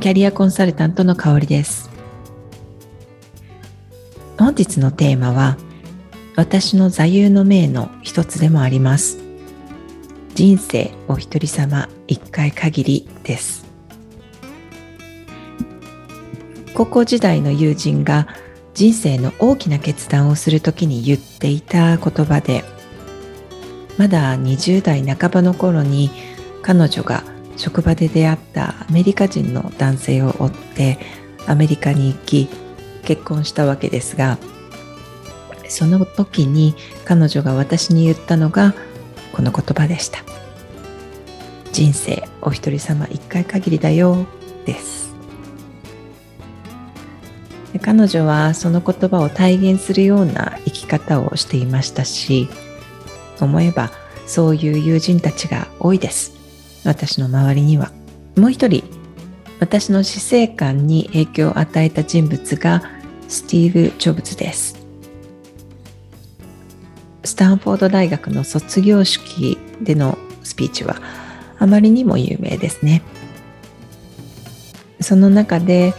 キャリアコンサルタントの香りです。本日のテーマは私の座右の銘の一つでもあります。人生お一人様一回限りです。高校時代の友人が人生の大きな決断をするときに言っていた言葉でまだ20代半ばの頃に彼女が職場で出会ったアメリカ人の男性を追ってアメリカに行き結婚したわけですがその時に彼女が私に言ったのがこの言葉でした。人生お一人様一回限りだよです。彼女はその言葉を体現するような生き方をしていましたし思えばそういう友人たちが多いです。私の周りには。もう一人私の死生観に影響を与えた人物がスティーブ・ジョブズです。スタンフォード大学の卒業式でのスピーチはあまりにも有名ですね。その中で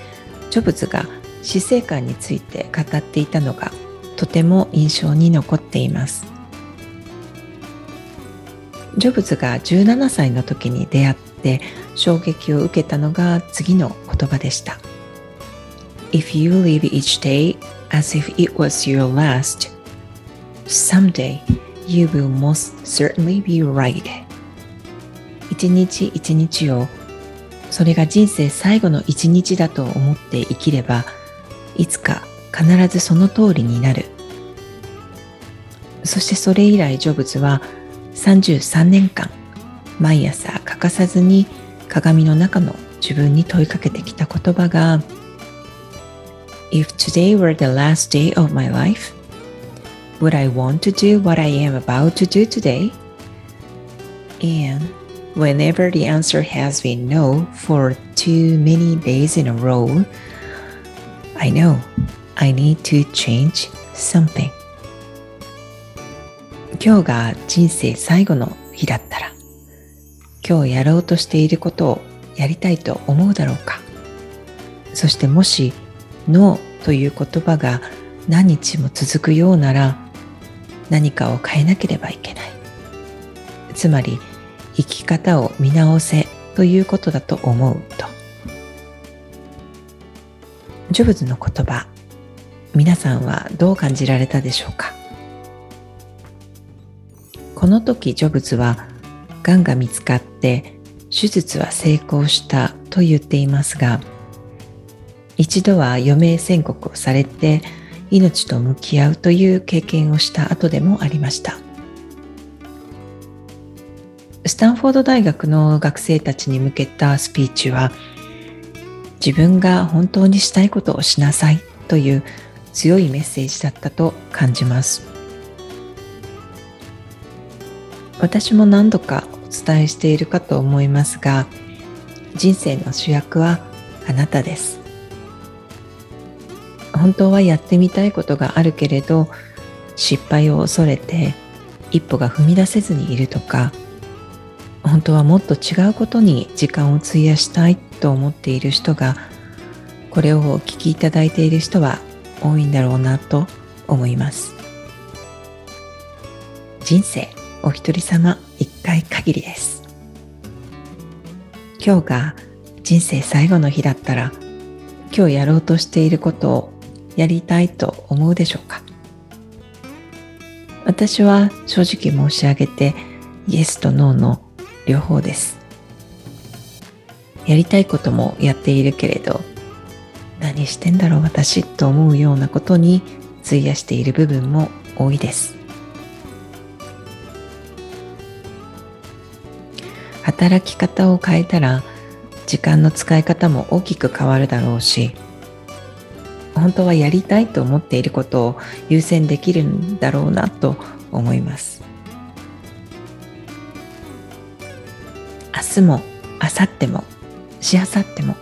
ジョブズが死生観について語っていたのがとても印象に残っています。ジョブズが17歳の時に出会って衝撃を受けたのが次の言葉でした。If you live each day as if it was your last someday you will most certainly be right. 一日一日をそれが人生最後の一日だと思って生きればいつか必ずその通りになる。そしてそれ以来ジョブズは33年間毎朝欠かさずに鏡の中の自分に問いかけてきた言葉が If today were the last day of my life, would I want to do what I am about to do today? And whenever the answer has been no for too many days in a row, I know I need to change something. 今日が人生最後の日だったら今日やろうとしていることをやりたいと思うだろうか。そしてもし「ノー」という言葉が何日も続くようなら何かを変えなければいけない。つまり生き方を見直せということだと思うと。ジョブズの言葉皆さんはどう感じられたでしょうか？この時ジョブズはがんが見つかって手術は成功したと言っていますが一度は余命宣告をされて命と向き合うという経験をした後でもありました。スタンフォード大学の学生たちに向けたスピーチは自分が本当にしたいことをしなさいという強いメッセージだったと感じます。私も何度かお伝えしているかと思いますが人生の主役はあなたです。本当はやってみたいことがあるけれど失敗を恐れて一歩が踏み出せずにいるとか本当はもっと違うことに時間を費やしたいと思っている人がこれをお聞きいただいている人は多いんだろうなと思います。人生。お一人様一回限りです。今日が人生最後の日だったら今日やろうとしていることをやりたいと思うでしょうか？私は正直申し上げてイエスとノーの両方です。やりたいこともやっているけれど何してんだろう私と思うようなことに費やしている部分も多いです。働き方を変えたら時間の使い方も大きく変わるだろうし本当はやりたいと思っていることを優先できるんだろうなと思います。明日も明後日もしあさっても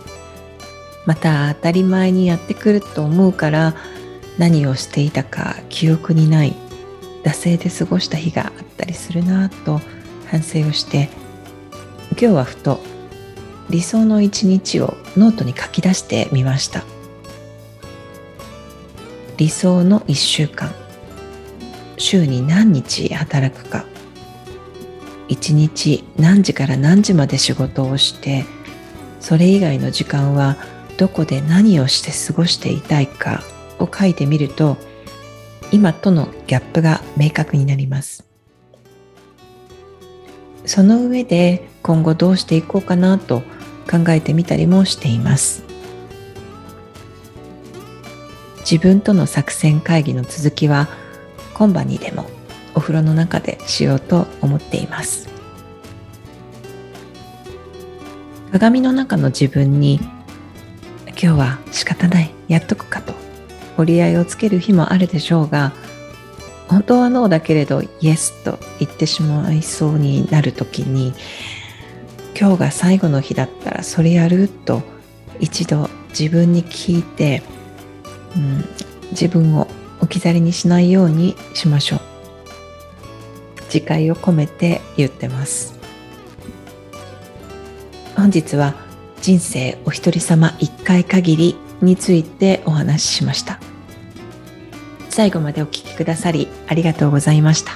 また当たり前にやってくると思うから何をしていたか記憶にない惰性で過ごした日があったりするなと反省をして今日はふと理想の一日をノートに書き出してみました。理想の1週間。週に何日働くか。1日何時から何時まで仕事をしてそれ以外の時間はどこで何をして過ごしていたいかを書いてみると今とのギャップが明確になります。その上で今後どうしていこうかなと考えてみたりもしています。自分との作戦会議の続きは今晩にでもお風呂の中でしようと思っています。鏡の中の自分に今日は仕方ないやっとくかと折り合いをつける日もあるでしょうが本当はノーだけれどイエスと言ってしまいそうになる時に今日が最後の日だったらそれやると一度自分に聞いて、うん、自分を置き去りにしないようにしましょう。自戒を込めて言ってます。本日は人生お一人様一回限りについてお話ししました。最後までお聴きくださりありがとうございました。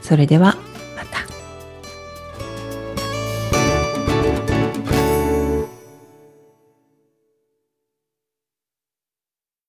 それでは